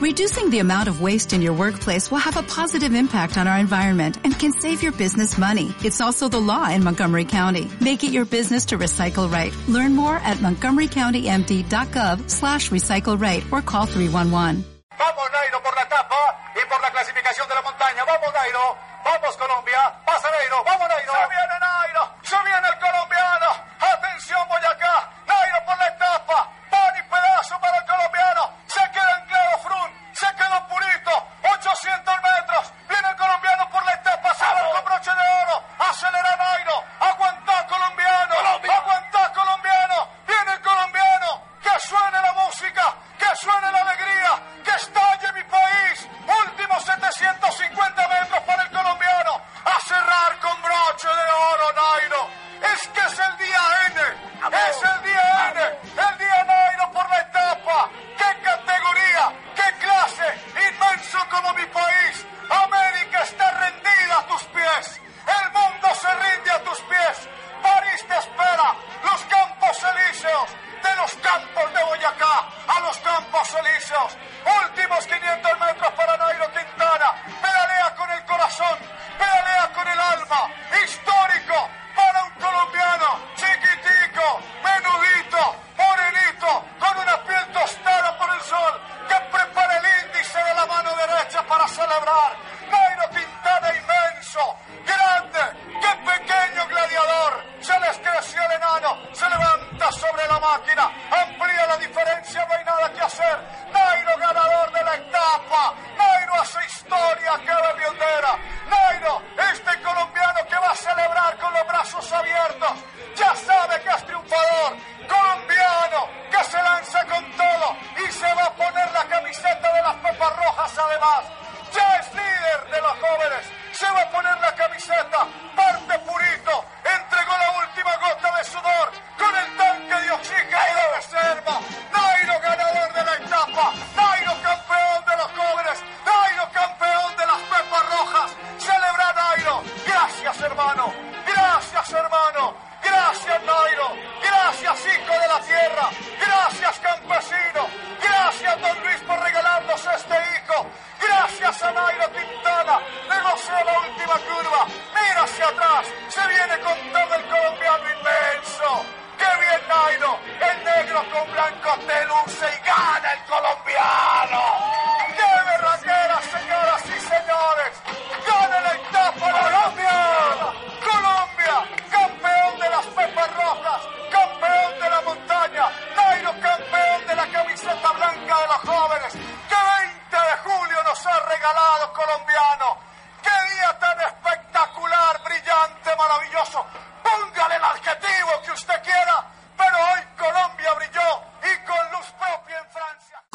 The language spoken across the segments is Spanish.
Reducing the amount of waste in your workplace will have a positive impact on our environment and can save your business money. It's also the law in Montgomery County. Make it your business to recycle right. Learn more at montgomerycountymd.gov slash recycle right or call 311. Vamos Nairo por la etapa y por la clasificación de la montaña. Vamos Nairo. Vamos Colombia. Pasa Nairo. Vamos Nairo. Para celebrar. Nairo Quintana inmenso. Grande. Qué pequeño gladiador. Se les creció el enano. Se levanta sobre la máquina. Amplía la diferencia. No hay nada que hacer. Nairo ganador de la etapa. Nairo hace historia. Cada Biondera. Nairo, este colombiano que va a celebrar con los brazos abiertos. Ya sabe Gracias hermano. Gracias Nairo. Gracias hijo de la tierra. Gracias campesino. Gracias don Luis por regalarnos este hijo. Gracias a Nairo Quintana. Negoció la última curva. Mira hacia atrás. Se viene con todo el colombiano inmenso. ¡Qué bien Nairo! El negro con blanco te luce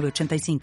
906985.